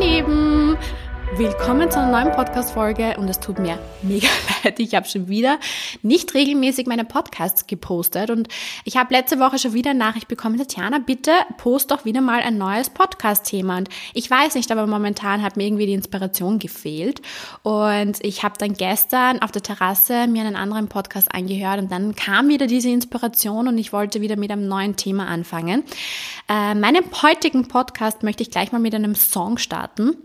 Lieben! Willkommen zu einer neuen Podcast-Folge und es tut mir mega leid. Ich habe schon wieder nicht regelmäßig meine Podcasts gepostet und ich habe letzte Woche schon wieder eine Nachricht bekommen, Tatjana, bitte post doch wieder mal ein neues Podcast-Thema. Und ich weiß nicht, aber momentan hat mir irgendwie die Inspiration gefehlt und ich habe dann gestern auf der Terrasse mir einen anderen Podcast angehört und dann kam wieder diese Inspiration und ich wollte wieder mit einem neuen Thema anfangen. Äh, meinen heutigen Podcast möchte ich gleich mal mit einem Song starten.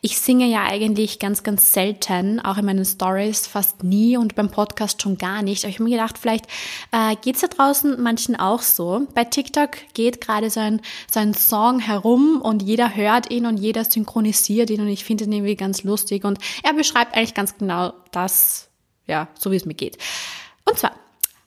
Ich singe ja eigentlich ganz, ganz selten, auch in meinen Stories fast nie und beim Podcast schon gar nicht. Aber ich habe mir gedacht, vielleicht äh, geht es da draußen manchen auch so. Bei TikTok geht gerade so ein, so ein Song herum und jeder hört ihn und jeder synchronisiert ihn und ich finde ihn irgendwie ganz lustig und er beschreibt eigentlich ganz genau das, ja, so wie es mir geht. Und zwar,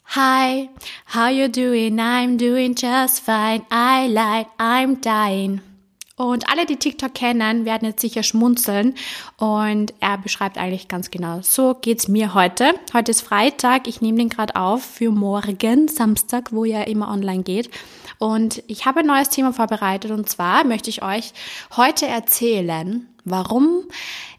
Hi, how you doing? I'm doing just fine. I lied, I'm dying. Und alle, die TikTok kennen, werden jetzt sicher schmunzeln. Und er beschreibt eigentlich ganz genau, so geht's mir heute. Heute ist Freitag. Ich nehme den gerade auf für morgen, Samstag, wo er immer online geht. Und ich habe ein neues Thema vorbereitet. Und zwar möchte ich euch heute erzählen, warum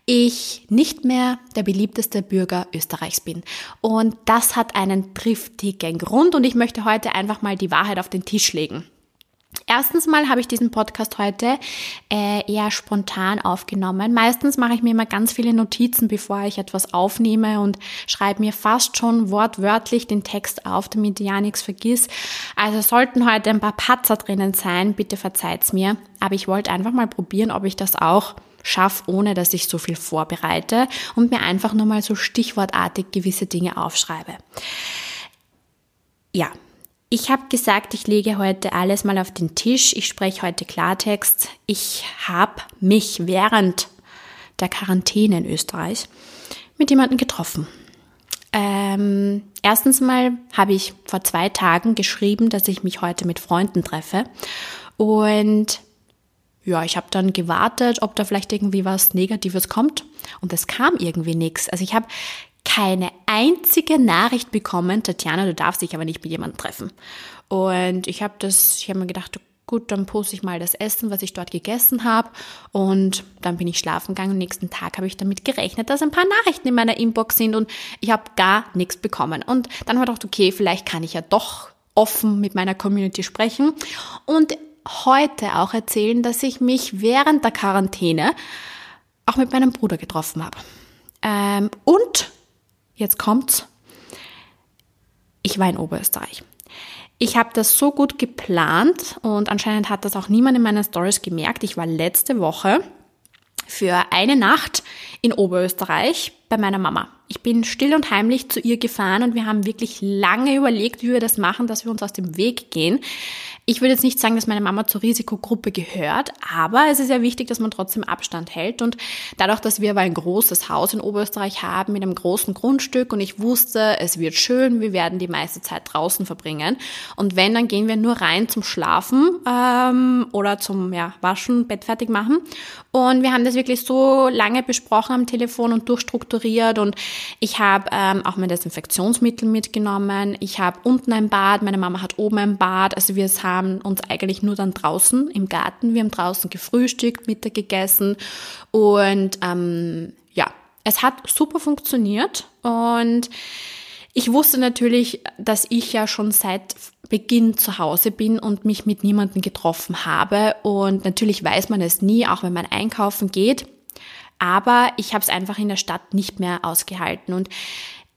ich nicht mehr der beliebteste Bürger Österreichs bin. Und das hat einen triftigen Grund. Und ich möchte heute einfach mal die Wahrheit auf den Tisch legen. Erstens mal habe ich diesen Podcast heute äh, eher spontan aufgenommen. Meistens mache ich mir immer ganz viele Notizen, bevor ich etwas aufnehme und schreibe mir fast schon wortwörtlich den Text auf, damit ich ja nichts vergiss. Also sollten heute ein paar Patzer drinnen sein, bitte verzeiht's mir. Aber ich wollte einfach mal probieren, ob ich das auch schaffe, ohne dass ich so viel vorbereite und mir einfach nur mal so stichwortartig gewisse Dinge aufschreibe. Ja, ich habe gesagt, ich lege heute alles mal auf den Tisch. Ich spreche heute Klartext. Ich habe mich während der Quarantäne in Österreich mit jemandem getroffen. Ähm, erstens mal habe ich vor zwei Tagen geschrieben, dass ich mich heute mit Freunden treffe. Und ja, ich habe dann gewartet, ob da vielleicht irgendwie was Negatives kommt. Und es kam irgendwie nichts. Also ich habe keine einzige Nachricht bekommen, Tatjana, du darfst dich aber nicht mit jemandem treffen. Und ich habe das, ich habe mir gedacht, gut, dann poste ich mal das Essen, was ich dort gegessen habe. Und dann bin ich schlafen gegangen. Am nächsten Tag habe ich damit gerechnet, dass ein paar Nachrichten in meiner Inbox sind und ich habe gar nichts bekommen. Und dann habe ich gedacht, okay, vielleicht kann ich ja doch offen mit meiner Community sprechen und heute auch erzählen, dass ich mich während der Quarantäne auch mit meinem Bruder getroffen habe. Ähm, und jetzt kommt's. Ich war in Oberösterreich. Ich habe das so gut geplant und anscheinend hat das auch niemand in meinen Stories gemerkt. Ich war letzte Woche für eine Nacht in Oberösterreich bei meiner Mama. Ich bin still und heimlich zu ihr gefahren und wir haben wirklich lange überlegt, wie wir das machen, dass wir uns aus dem Weg gehen. Ich würde jetzt nicht sagen, dass meine Mama zur Risikogruppe gehört, aber es ist ja wichtig, dass man trotzdem Abstand hält. Und dadurch, dass wir aber ein großes Haus in Oberösterreich haben mit einem großen Grundstück und ich wusste, es wird schön, wir werden die meiste Zeit draußen verbringen. Und wenn, dann gehen wir nur rein zum Schlafen ähm, oder zum ja, Waschen, Bett fertig machen. Und wir haben das wirklich so lange besprochen am Telefon und durchstrukturiert. Und ich habe ähm, auch mein Desinfektionsmittel mitgenommen. Ich habe unten ein Bad, meine Mama hat oben ein Bad. Also wir haben uns eigentlich nur dann draußen im Garten, wir haben draußen gefrühstückt, Mittag gegessen und ähm, ja, es hat super funktioniert und ich wusste natürlich, dass ich ja schon seit Beginn zu Hause bin und mich mit niemandem getroffen habe und natürlich weiß man es nie, auch wenn man einkaufen geht. Aber ich habe es einfach in der Stadt nicht mehr ausgehalten und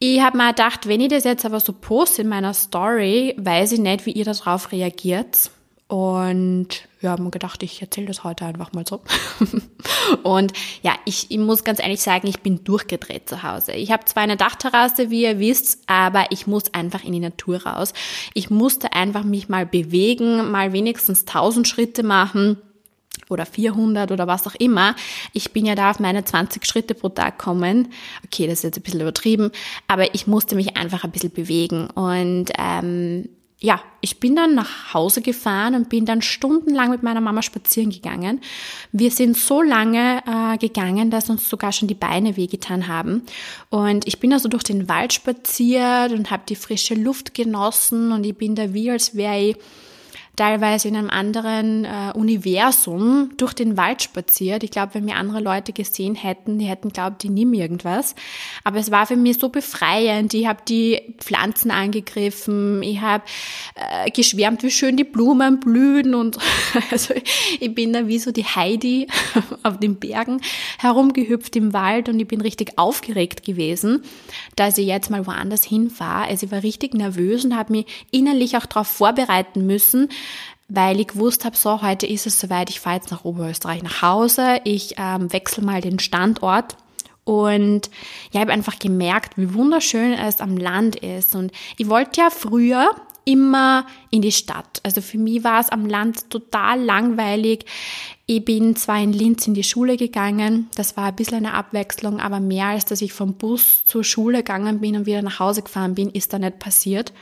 ich habe mir gedacht, wenn ich das jetzt aber so poste in meiner Story, weiß ich nicht, wie ihr darauf reagiert. Und ja, habe mir gedacht, ich erzähle das heute einfach mal so. und ja, ich, ich muss ganz ehrlich sagen, ich bin durchgedreht zu Hause. Ich habe zwar eine Dachterrasse, wie ihr wisst, aber ich muss einfach in die Natur raus. Ich musste einfach mich mal bewegen, mal wenigstens 1000 Schritte machen oder 400 oder was auch immer. Ich bin ja da auf meine 20 Schritte pro Tag kommen. Okay, das ist jetzt ein bisschen übertrieben, aber ich musste mich einfach ein bisschen bewegen. Und ähm, ja, ich bin dann nach Hause gefahren und bin dann stundenlang mit meiner Mama spazieren gegangen. Wir sind so lange äh, gegangen, dass uns sogar schon die Beine wehgetan haben. Und ich bin also durch den Wald spaziert und habe die frische Luft genossen und ich bin da wie als wäre ich teilweise in einem anderen äh, Universum durch den Wald spaziert. Ich glaube, wenn mir andere Leute gesehen hätten, die hätten glaubt, die nehmen irgendwas. Aber es war für mich so befreiend. Ich habe die Pflanzen angegriffen, ich habe äh, geschwärmt, wie schön die Blumen blühen und also ich bin da wie so die Heidi auf den Bergen herumgehüpft im Wald und ich bin richtig aufgeregt gewesen, dass ich jetzt mal woanders hinfahre. Also ich war richtig nervös und habe mich innerlich auch darauf vorbereiten müssen, weil ich gewusst habe, so, heute ist es soweit, ich fahre jetzt nach Oberösterreich nach Hause, ich ähm, wechsle mal den Standort. Und ja, ich habe einfach gemerkt, wie wunderschön es am Land ist. Und ich wollte ja früher immer in die Stadt. Also für mich war es am Land total langweilig. Ich bin zwar in Linz in die Schule gegangen, das war ein bisschen eine Abwechslung, aber mehr als dass ich vom Bus zur Schule gegangen bin und wieder nach Hause gefahren bin, ist da nicht passiert.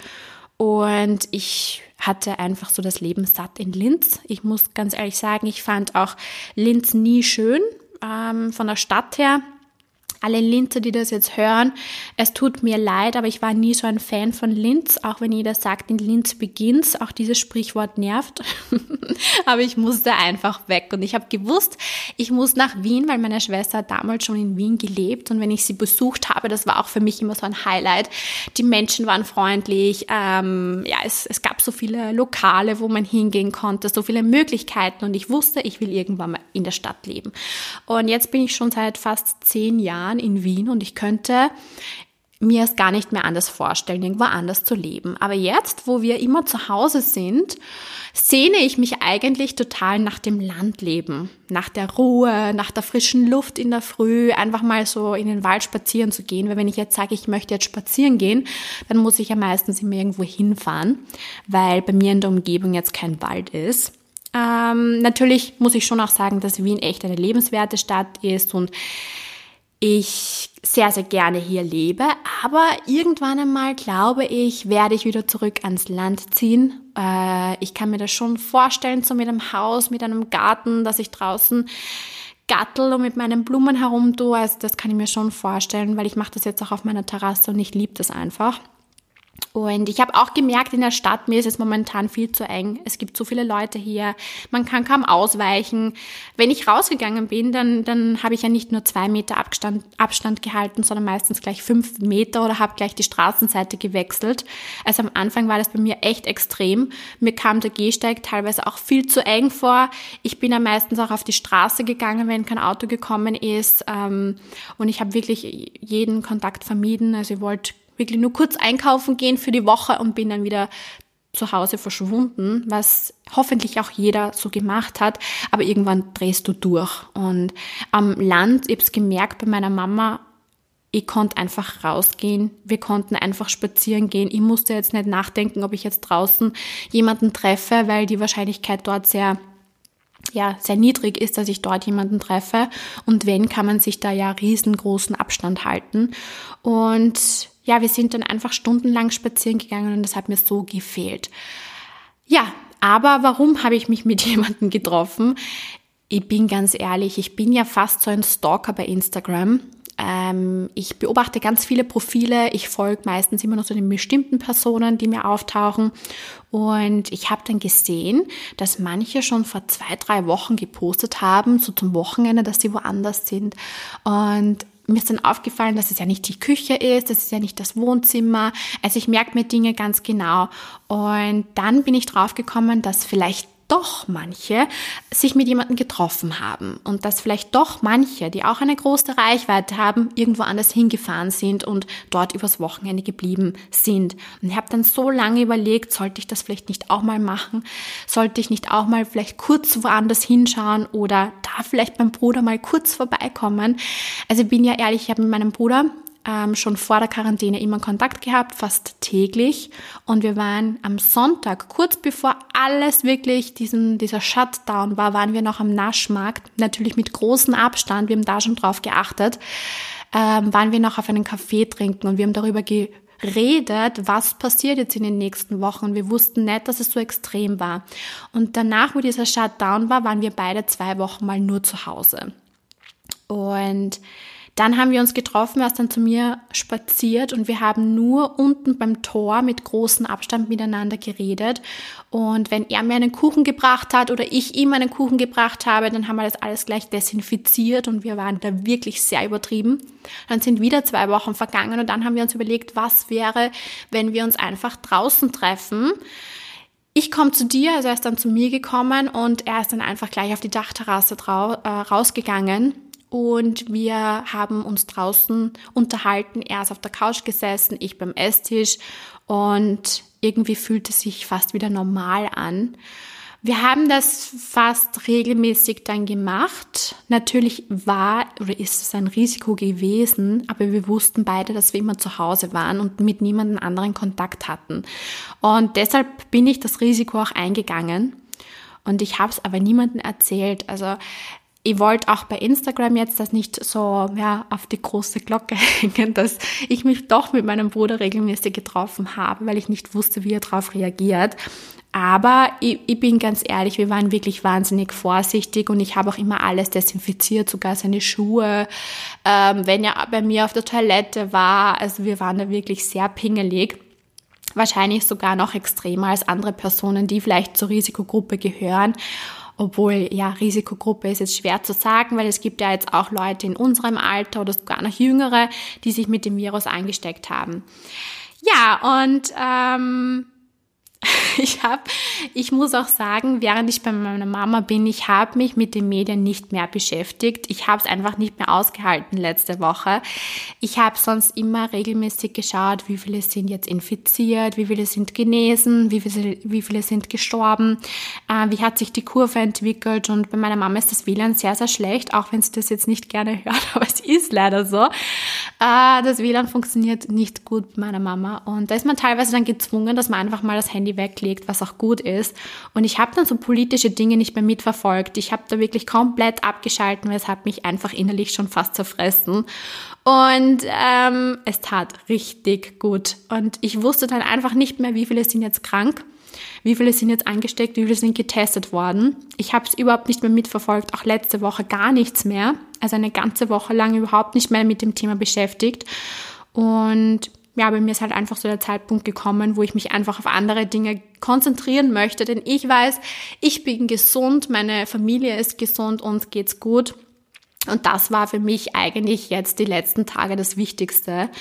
Und ich hatte einfach so das Leben satt in Linz. Ich muss ganz ehrlich sagen, ich fand auch Linz nie schön ähm, von der Stadt her alle Linzer, die das jetzt hören, es tut mir leid, aber ich war nie so ein Fan von Linz, auch wenn jeder sagt, in Linz beginnt's. Auch dieses Sprichwort nervt. aber ich musste einfach weg und ich habe gewusst, ich muss nach Wien, weil meine Schwester hat damals schon in Wien gelebt und wenn ich sie besucht habe, das war auch für mich immer so ein Highlight. Die Menschen waren freundlich, ähm, ja, es, es gab so viele Lokale, wo man hingehen konnte, so viele Möglichkeiten und ich wusste, ich will irgendwann mal in der Stadt leben. Und jetzt bin ich schon seit fast zehn Jahren Jahren in Wien und ich könnte mir es gar nicht mehr anders vorstellen, irgendwo anders zu leben. Aber jetzt, wo wir immer zu Hause sind, sehne ich mich eigentlich total nach dem Landleben, nach der Ruhe, nach der frischen Luft in der Früh, einfach mal so in den Wald spazieren zu gehen. Weil wenn ich jetzt sage, ich möchte jetzt spazieren gehen, dann muss ich ja meistens immer irgendwo hinfahren, weil bei mir in der Umgebung jetzt kein Wald ist. Ähm, natürlich muss ich schon auch sagen, dass Wien echt eine lebenswerte Stadt ist und ich sehr, sehr gerne hier lebe. Aber irgendwann einmal, glaube ich, werde ich wieder zurück ans Land ziehen. Äh, ich kann mir das schon vorstellen, so mit einem Haus, mit einem Garten, dass ich draußen gattel und mit meinen Blumen herumtue. Also das kann ich mir schon vorstellen, weil ich mache das jetzt auch auf meiner Terrasse und ich liebe das einfach. Und ich habe auch gemerkt, in der Stadt, mir ist es momentan viel zu eng. Es gibt so viele Leute hier, man kann kaum ausweichen. Wenn ich rausgegangen bin, dann, dann habe ich ja nicht nur zwei Meter Abstand, Abstand gehalten, sondern meistens gleich fünf Meter oder habe gleich die Straßenseite gewechselt. Also am Anfang war das bei mir echt extrem. Mir kam der Gehsteig teilweise auch viel zu eng vor. Ich bin ja meistens auch auf die Straße gegangen, wenn kein Auto gekommen ist. Ähm, und ich habe wirklich jeden Kontakt vermieden. Also ich wollte wirklich nur kurz einkaufen gehen für die Woche und bin dann wieder zu Hause verschwunden, was hoffentlich auch jeder so gemacht hat, aber irgendwann drehst du durch. Und am Land, ich habe gemerkt bei meiner Mama, ich konnte einfach rausgehen, wir konnten einfach spazieren gehen. Ich musste jetzt nicht nachdenken, ob ich jetzt draußen jemanden treffe, weil die Wahrscheinlichkeit dort sehr ja, sehr niedrig ist, dass ich dort jemanden treffe. Und wenn, kann man sich da ja riesengroßen Abstand halten. Und ja, wir sind dann einfach stundenlang spazieren gegangen und das hat mir so gefehlt. Ja, aber warum habe ich mich mit jemandem getroffen? Ich bin ganz ehrlich, ich bin ja fast so ein Stalker bei Instagram. Ähm, ich beobachte ganz viele Profile. Ich folge meistens immer noch so den bestimmten Personen, die mir auftauchen. Und ich habe dann gesehen, dass manche schon vor zwei, drei Wochen gepostet haben, so zum Wochenende, dass sie woanders sind. Und mir ist dann aufgefallen, dass es ja nicht die Küche ist, das ist ja nicht das Wohnzimmer. Also ich merke mir Dinge ganz genau. Und dann bin ich draufgekommen, dass vielleicht doch manche sich mit jemandem getroffen haben und dass vielleicht doch manche, die auch eine große Reichweite haben, irgendwo anders hingefahren sind und dort übers Wochenende geblieben sind. Und ich habe dann so lange überlegt, sollte ich das vielleicht nicht auch mal machen? Sollte ich nicht auch mal vielleicht kurz woanders hinschauen oder da vielleicht beim Bruder mal kurz vorbeikommen? Also ich bin ja ehrlich, ich habe mit meinem Bruder ähm, schon vor der Quarantäne immer Kontakt gehabt, fast täglich. Und wir waren am Sonntag, kurz bevor alles wirklich diesen, dieser Shutdown war, waren wir noch am Naschmarkt, natürlich mit großem Abstand, wir haben da schon drauf geachtet, ähm, waren wir noch auf einen Kaffee trinken und wir haben darüber geredet, was passiert jetzt in den nächsten Wochen. Wir wussten nicht, dass es so extrem war. Und danach, wo dieser Shutdown war, waren wir beide zwei Wochen mal nur zu Hause. Und Dann haben wir uns getroffen, er ist dann zu mir spaziert und wir haben nur unten beim Tor mit großem Abstand miteinander geredet. Und wenn er mir einen Kuchen gebracht hat oder ich ihm einen Kuchen gebracht habe, dann haben wir das alles gleich desinfiziert und wir waren da wirklich sehr übertrieben. Dann sind wieder zwei Wochen vergangen und dann haben wir uns überlegt, was wäre, wenn wir uns einfach draußen treffen. Ich komme zu dir, also er ist dann zu mir gekommen und er ist dann einfach gleich auf die Dachterrasse äh, rausgegangen und wir haben uns draußen unterhalten. Er ist auf der Couch gesessen, ich beim Esstisch und irgendwie fühlt es sich fast wieder normal an. Wir haben das fast regelmäßig dann gemacht. Natürlich war oder ist es ein Risiko gewesen, aber wir wussten beide, dass wir immer zu Hause waren und mit niemandem anderen Kontakt hatten. Und deshalb bin ich das Risiko auch eingegangen. Und ich habe es aber niemandem erzählt. Also ich wollte auch bei Instagram jetzt das nicht so ja, auf die große Glocke hängen, dass ich mich doch mit meinem Bruder regelmäßig getroffen habe, weil ich nicht wusste, wie er darauf reagiert. Aber ich, ich, bin ganz ehrlich, wir waren wirklich wahnsinnig vorsichtig und ich habe auch immer alles desinfiziert, sogar seine Schuhe, ähm, wenn er bei mir auf der Toilette war. Also wir waren da wirklich sehr pingelig wahrscheinlich sogar noch extremer als andere Personen, die vielleicht zur Risikogruppe gehören. Obwohl, ja, Risikogruppe ist jetzt schwer zu sagen, weil es gibt ja jetzt auch Leute in unserem Alter oder sogar noch jüngere, die sich mit dem Virus angesteckt haben. Ja, und ähm, ich habe, ich muss auch sagen, während ich bei meiner Mama bin, ich habe mich mit den Medien nicht mehr beschäftigt. Ich habe es einfach nicht mehr ausgehalten letzte Woche. Ich habe sonst immer regelmäßig geschaut, wie viele sind jetzt infiziert, wie viele sind genesen, wie viele, wie viele sind gestorben, äh, wie hat sich die Kurve entwickelt. Und bei meiner Mama ist das WLAN sehr, sehr schlecht, auch wenn sie das jetzt nicht gerne hört, aber es ist leider so. Äh, das WLAN funktioniert nicht gut bei meiner Mama. Und da ist man teilweise dann gezwungen, dass man einfach mal das Handy Handy weglegt, was auch gut ist. Und ich habe dann so politische Dinge nicht mehr mitverfolgt. Ich habe da wirklich komplett abgeschalten, weil es hat mich einfach innerlich schon fast zerfressen. Und ähm, es tat richtig gut. Und ich wusste dann einfach nicht mehr, wie viele sind jetzt krank, wie viele sind jetzt angesteckt, wie viele sind getestet worden. Ich habe es überhaupt nicht mehr mitverfolgt, auch letzte Woche gar nichts mehr. Also eine ganze Woche lang überhaupt nicht mehr mit dem Thema beschäftigt. Und ja, bei mir ist halt einfach so der Zeitpunkt gekommen, wo ich mich einfach auf andere Dinge konzentrieren möchte, denn ich weiß, ich bin gesund, meine Familie ist gesund, uns geht's gut. Und das war für mich eigentlich jetzt die letzten Tage das Wichtigste.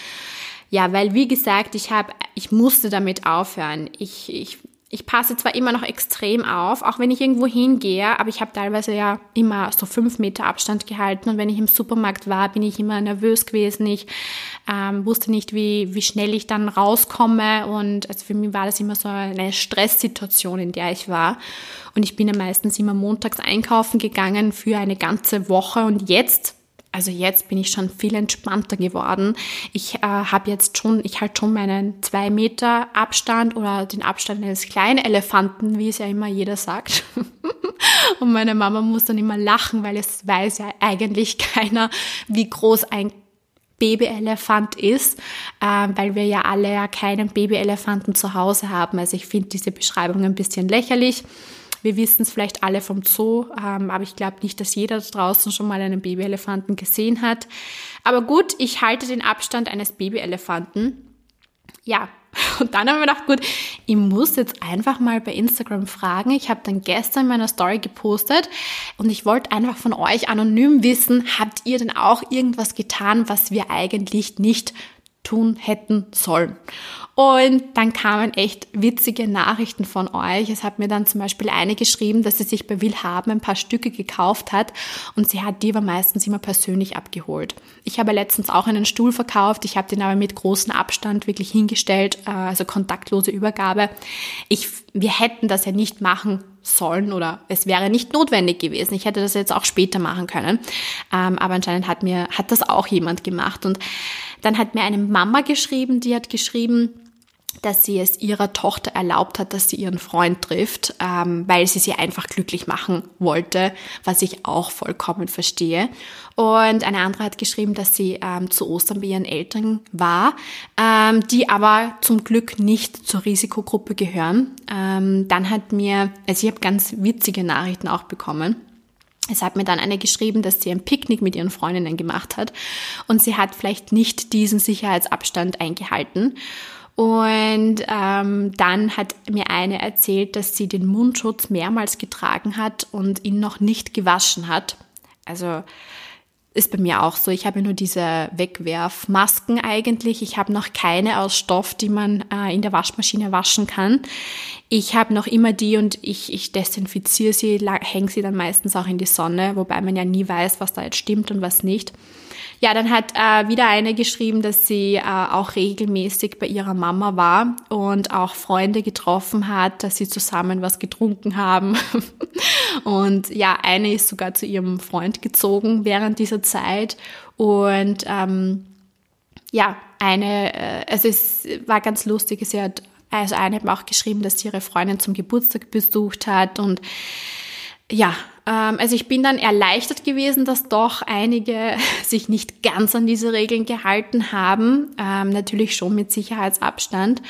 Ja, weil wie gesagt, ich habe, ich musste damit aufhören. Ich, ich ich passe zwar immer noch extrem auf, auch wenn ich irgendwo hingehe, aber ich habe teilweise ja immer so fünf Meter Abstand gehalten und wenn ich im Supermarkt war, bin ich immer nervös gewesen. Ich ähm, wusste nicht, wie, wie schnell ich dann rauskomme und also für mich war das immer so eine Stresssituation, in der ich war. Und ich bin ja meistens immer montags einkaufen gegangen für eine ganze Woche und jetzt also jetzt bin ich schon viel entspannter geworden. Ich äh, habe jetzt schon, ich halte schon meinen zwei Meter Abstand oder den Abstand eines kleinen Elefanten, wie es ja immer jeder sagt. Und meine Mama muss dann immer lachen, weil es weiß ja eigentlich keiner, wie groß ein Babyelefant ist, äh, weil wir ja alle ja keinen Babyelefanten zu Hause haben. Also ich finde diese Beschreibung ein bisschen lächerlich. Wir wissen es vielleicht alle vom Zoo, ähm, aber ich glaube nicht, dass jeder da draußen schon mal einen Babyelefanten gesehen hat. Aber gut, ich halte den Abstand eines Babyelefanten. Ja, und dann haben wir gedacht, gut, ich muss jetzt einfach mal bei Instagram fragen. Ich habe dann gestern in meiner Story gepostet und ich wollte einfach von euch anonym wissen, habt ihr denn auch irgendwas getan, was wir eigentlich nicht tun hätten sollen. Und dann kamen echt witzige Nachrichten von euch. Es hat mir dann zum Beispiel eine geschrieben, dass sie sich bei Willhaben ein paar Stücke gekauft hat und sie hat die aber meistens immer persönlich abgeholt. Ich habe letztens auch einen Stuhl verkauft. Ich habe den aber mit großem Abstand wirklich hingestellt, äh, also kontaktlose Übergabe. Ich, wir hätten das ja nicht machen sollen oder es wäre nicht notwendig gewesen. Ich hätte das jetzt auch später machen können. Ähm, aber anscheinend hat mir, hat das auch jemand gemacht. Und dann hat mir eine Mama geschrieben, die hat geschrieben, dass sie es ihrer Tochter erlaubt hat, dass sie ihren Freund trifft, ähm, weil sie sie einfach glücklich machen wollte, was ich auch vollkommen verstehe. Und eine andere hat geschrieben, dass sie ähm, zu Ostern bei ihren Eltern war, ähm, die aber zum Glück nicht zur Risikogruppe gehören. Ähm, dann hat mir, also ich habe ganz witzige Nachrichten auch bekommen. Es hat mir dann eine geschrieben, dass sie ein Picknick mit ihren Freundinnen gemacht hat und sie hat vielleicht nicht diesen Sicherheitsabstand eingehalten. Und ähm, dann hat mir eine erzählt, dass sie den Mundschutz mehrmals getragen hat und ihn noch nicht gewaschen hat. Also ist bei mir auch so. Ich habe nur diese Wegwerfmasken eigentlich. Ich habe noch keine aus Stoff, die man äh, in der Waschmaschine waschen kann. Ich habe noch immer die und ich, ich desinfiziere sie, hänge sie dann meistens auch in die Sonne, wobei man ja nie weiß, was da jetzt stimmt und was nicht. Ja, dann hat äh, wieder eine geschrieben, dass sie äh, auch regelmäßig bei ihrer Mama war und auch Freunde getroffen hat, dass sie zusammen was getrunken haben. und ja, eine ist sogar zu ihrem Freund gezogen während dieser Zeit. Und ähm, ja, eine, äh, also es war ganz lustig, sie hat also eine hat mir auch geschrieben, dass sie ihre Freundin zum Geburtstag besucht hat und ja, ähm, also ich bin dann erleichtert gewesen, dass doch einige sich nicht ganz an diese Regeln gehalten haben. Ähm, natürlich schon mit Sicherheitsabstand.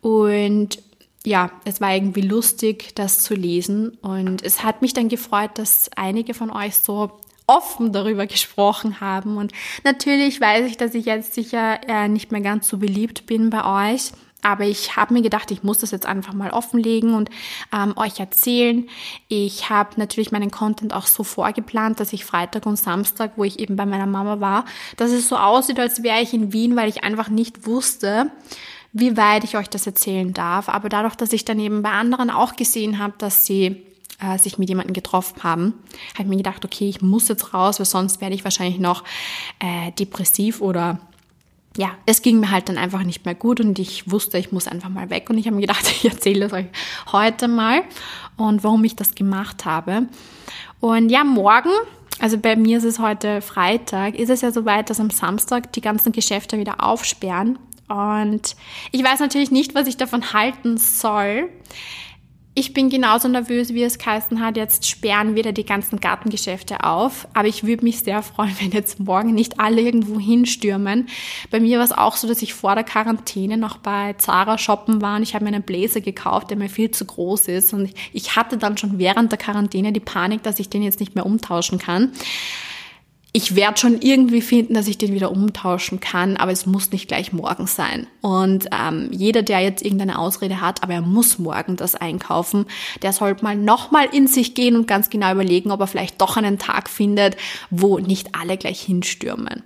Und ja, es war irgendwie lustig, das zu lesen. Und es hat mich dann gefreut, dass einige von euch so offen darüber gesprochen haben. Und natürlich weiß ich, dass ich jetzt sicher äh, nicht mehr ganz so beliebt bin bei euch. Aber ich habe mir gedacht, ich muss das jetzt einfach mal offenlegen und ähm, euch erzählen. Ich habe natürlich meinen Content auch so vorgeplant, dass ich Freitag und Samstag, wo ich eben bei meiner Mama war, dass es so aussieht, als wäre ich in Wien, weil ich einfach nicht wusste, wie weit ich euch das erzählen darf. Aber dadurch, dass ich dann eben bei anderen auch gesehen habe, dass sie äh, sich mit jemandem getroffen haben, habe ich mir gedacht, okay, ich muss jetzt raus, weil sonst werde ich wahrscheinlich noch äh, depressiv oder ja, es ging mir halt dann einfach nicht mehr gut und ich wusste, ich muss einfach mal weg und ich habe mir gedacht, ich erzähle es euch heute mal und warum ich das gemacht habe. Und ja, morgen, also bei mir ist es heute Freitag, ist es ja soweit, dass am Samstag die ganzen Geschäfte wieder aufsperren und ich weiß natürlich nicht, was ich davon halten soll ich bin genauso nervös, wie es geheißen hat. Jetzt sperren wieder die ganzen Gartengeschäfte auf. Aber ich würde mich sehr freuen, wenn jetzt morgen nicht alle irgendwo hinstürmen. Bei mir war es auch so, dass ich vor der Quarantäne noch bei Zara shoppen war und ich habe mir einen Blazer gekauft, der mir viel zu groß ist. Und ich hatte dann schon während der Quarantäne die Panik, dass ich den jetzt nicht mehr umtauschen kann ich werde schon irgendwie finden, dass ich den wieder umtauschen kann, aber es muss nicht gleich morgen sein. Und ähm, jeder, der jetzt irgendeine Ausrede hat, aber er muss morgen das einkaufen, der sollte mal nochmal in sich gehen und ganz genau überlegen, ob er vielleicht doch einen Tag findet, wo nicht alle gleich hinstürmen.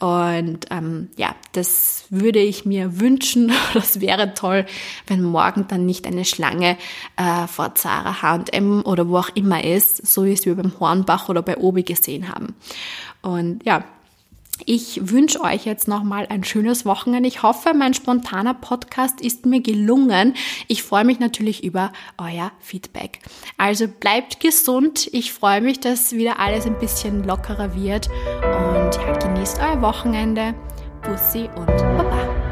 Und ähm, ja, das würde ich mir wünschen. Das wäre toll, wenn morgen dann nicht eine Schlange äh, vor Zara, H&M oder wo auch immer ist, so wie es wir beim Hornbach oder bei Obi gesehen haben. Und ja, ich wünsche euch jetzt nochmal ein schönes Wochenende. Ich hoffe, mein spontaner Podcast ist mir gelungen. Ich freue mich natürlich über euer Feedback. Also bleibt gesund. Ich freue mich, dass wieder alles ein bisschen lockerer wird. Und ja, genießt euer Wochenende. Bussi und Baba.